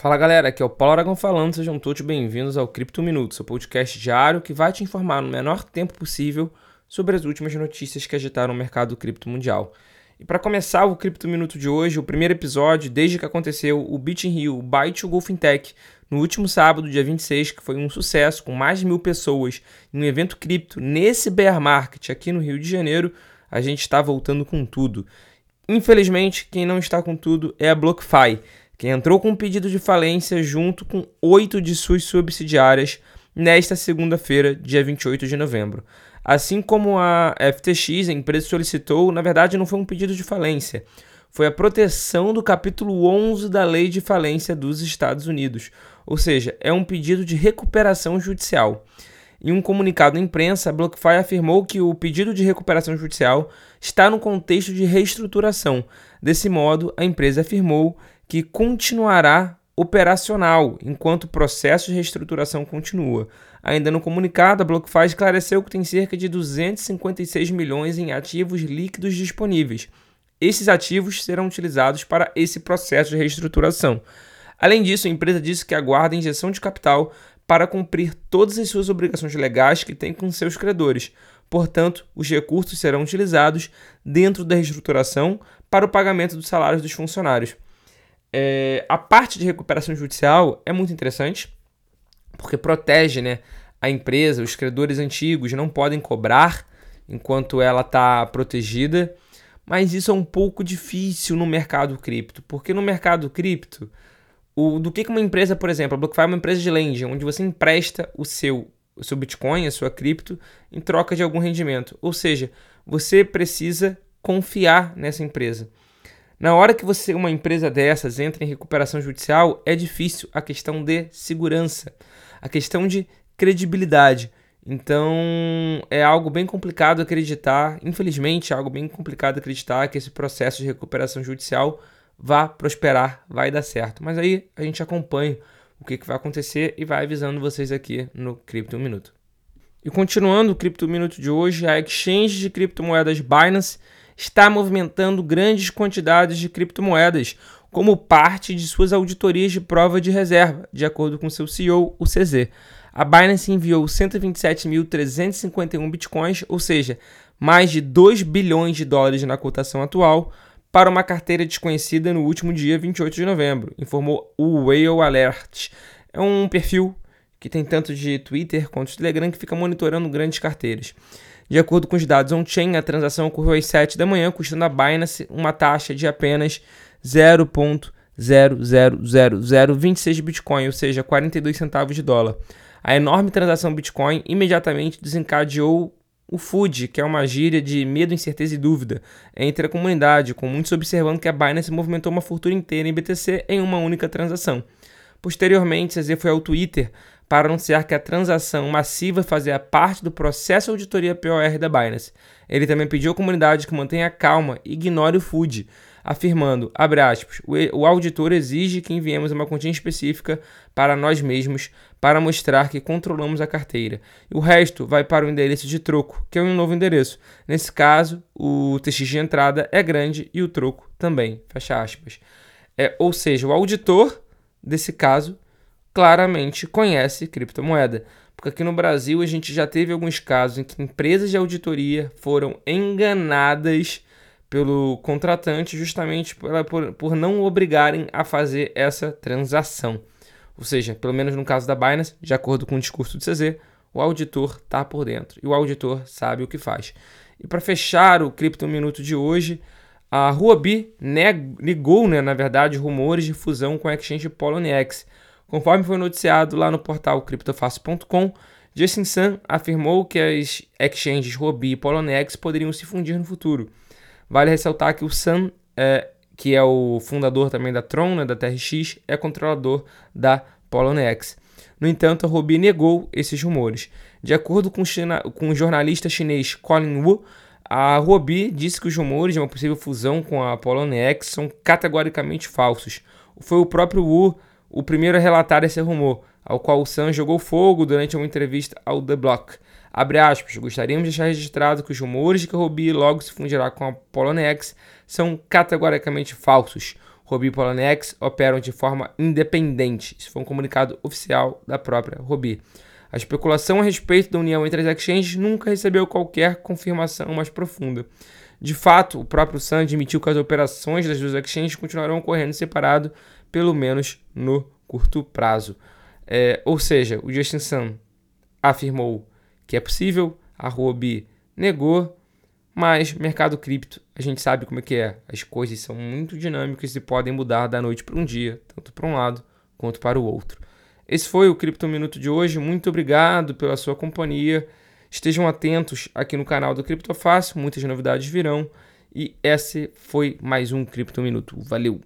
Fala galera, aqui é o Paulo Aragão falando, sejam todos bem-vindos ao Cripto Minuto, seu podcast diário que vai te informar no menor tempo possível sobre as últimas notícias que agitaram o mercado cripto mundial. E para começar o Cripto Minuto de hoje, o primeiro episódio, desde que aconteceu o Bit in Rio, o Byte to Go Fintech, no último sábado, dia 26, que foi um sucesso, com mais de mil pessoas, em um evento cripto, nesse bear market aqui no Rio de Janeiro, a gente está voltando com tudo. Infelizmente, quem não está com tudo é a BlockFi, que entrou com um pedido de falência junto com oito de suas subsidiárias nesta segunda-feira, dia 28 de novembro. Assim como a FTX, a empresa solicitou, na verdade não foi um pedido de falência, foi a proteção do capítulo 11 da Lei de Falência dos Estados Unidos, ou seja, é um pedido de recuperação judicial. Em um comunicado à imprensa, a BlockFi afirmou que o pedido de recuperação judicial está no contexto de reestruturação. Desse modo, a empresa afirmou que continuará operacional enquanto o processo de reestruturação continua. Ainda no comunicado, a BlockFi esclareceu que tem cerca de 256 milhões em ativos líquidos disponíveis. Esses ativos serão utilizados para esse processo de reestruturação. Além disso, a empresa disse que aguarda injeção de capital para cumprir todas as suas obrigações legais que tem com seus credores. Portanto, os recursos serão utilizados dentro da reestruturação para o pagamento dos salários dos funcionários. É, a parte de recuperação judicial é muito interessante, porque protege né, a empresa, os credores antigos não podem cobrar enquanto ela está protegida, mas isso é um pouco difícil no mercado cripto, porque no mercado cripto, o, do que uma empresa, por exemplo, a BlockFi é uma empresa de lending, onde você empresta o seu, o seu Bitcoin, a sua cripto, em troca de algum rendimento. Ou seja, você precisa confiar nessa empresa. Na hora que você, uma empresa dessas, entra em recuperação judicial, é difícil a questão de segurança, a questão de credibilidade. Então, é algo bem complicado acreditar, infelizmente, é algo bem complicado acreditar que esse processo de recuperação judicial vá prosperar, vai dar certo. Mas aí a gente acompanha o que, que vai acontecer e vai avisando vocês aqui no Cripto Minuto. E continuando o Cripto Minuto de hoje, a exchange de criptomoedas Binance está movimentando grandes quantidades de criptomoedas como parte de suas auditorias de prova de reserva, de acordo com seu CEO, o CZ. A Binance enviou 127.351 bitcoins, ou seja, mais de 2 bilhões de dólares na cotação atual, para uma carteira desconhecida no último dia 28 de novembro, informou o Whale Alert. É um perfil que tem tanto de Twitter quanto de Telegram que fica monitorando grandes carteiras. De acordo com os dados on-chain, a transação ocorreu às 7 da manhã, custando a Binance uma taxa de apenas 0.00026 Bitcoin, ou seja, 42 centavos de dólar. A enorme transação Bitcoin imediatamente desencadeou o FUD, que é uma gíria de medo, incerteza e dúvida entre a comunidade, com muitos observando que a Binance movimentou uma fortuna inteira em BTC em uma única transação. Posteriormente, CZ foi ao Twitter para anunciar que a transação massiva fazia parte do processo de auditoria POR da Binance. Ele também pediu à comunidade que mantenha calma e ignore o FUD, afirmando, aspas, o auditor exige que enviemos uma continha específica para nós mesmos para mostrar que controlamos a carteira. O resto vai para o endereço de troco, que é um novo endereço. Nesse caso, o TX de entrada é grande e o troco também, fecha aspas. É, ou seja, o auditor desse caso claramente conhece criptomoeda. Porque aqui no Brasil a gente já teve alguns casos em que empresas de auditoria foram enganadas pelo contratante justamente por, por, por não obrigarem a fazer essa transação. Ou seja, pelo menos no caso da Binance, de acordo com o discurso do CZ, o auditor está por dentro e o auditor sabe o que faz. E para fechar o Cripto Minuto de hoje, a Huobi negou, né, na verdade, rumores de fusão com a exchange Poloniex. Conforme foi noticiado lá no portal criptofácil.com, Justin Sun afirmou que as exchanges Huobi e Poloniex poderiam se fundir no futuro. Vale ressaltar que o Sun, é, que é o fundador também da Tron, né, da TRX, é controlador da Poloniex. No entanto, a Huobi negou esses rumores. De acordo com, China, com o jornalista chinês Colin Wu, a Huobi disse que os rumores de uma possível fusão com a Poloniex são categoricamente falsos. Foi o próprio Wu o primeiro a relatar esse rumor, ao qual o Sun jogou fogo durante uma entrevista ao The Block. Abre aspas, gostaríamos de deixar registrado que os rumores de que a Huobi logo se fundirá com a Poloniex são categoricamente falsos. Robi e Poloniex operam de forma independente. Isso foi um comunicado oficial da própria Robi. A especulação a respeito da união entre as exchanges nunca recebeu qualquer confirmação mais profunda. De fato, o próprio Sun admitiu que as operações das duas exchanges continuarão ocorrendo separado, pelo menos no curto prazo. É, ou seja, o Justin Sun afirmou que é possível, a Huobi negou, mas mercado cripto, a gente sabe como é que é. As coisas são muito dinâmicas e podem mudar da noite para um dia, tanto para um lado quanto para o outro. Esse foi o Cripto Minuto de hoje. Muito obrigado pela sua companhia. Estejam atentos aqui no canal do Criptofácil, muitas novidades virão. E esse foi mais um Cripto Minuto. Valeu!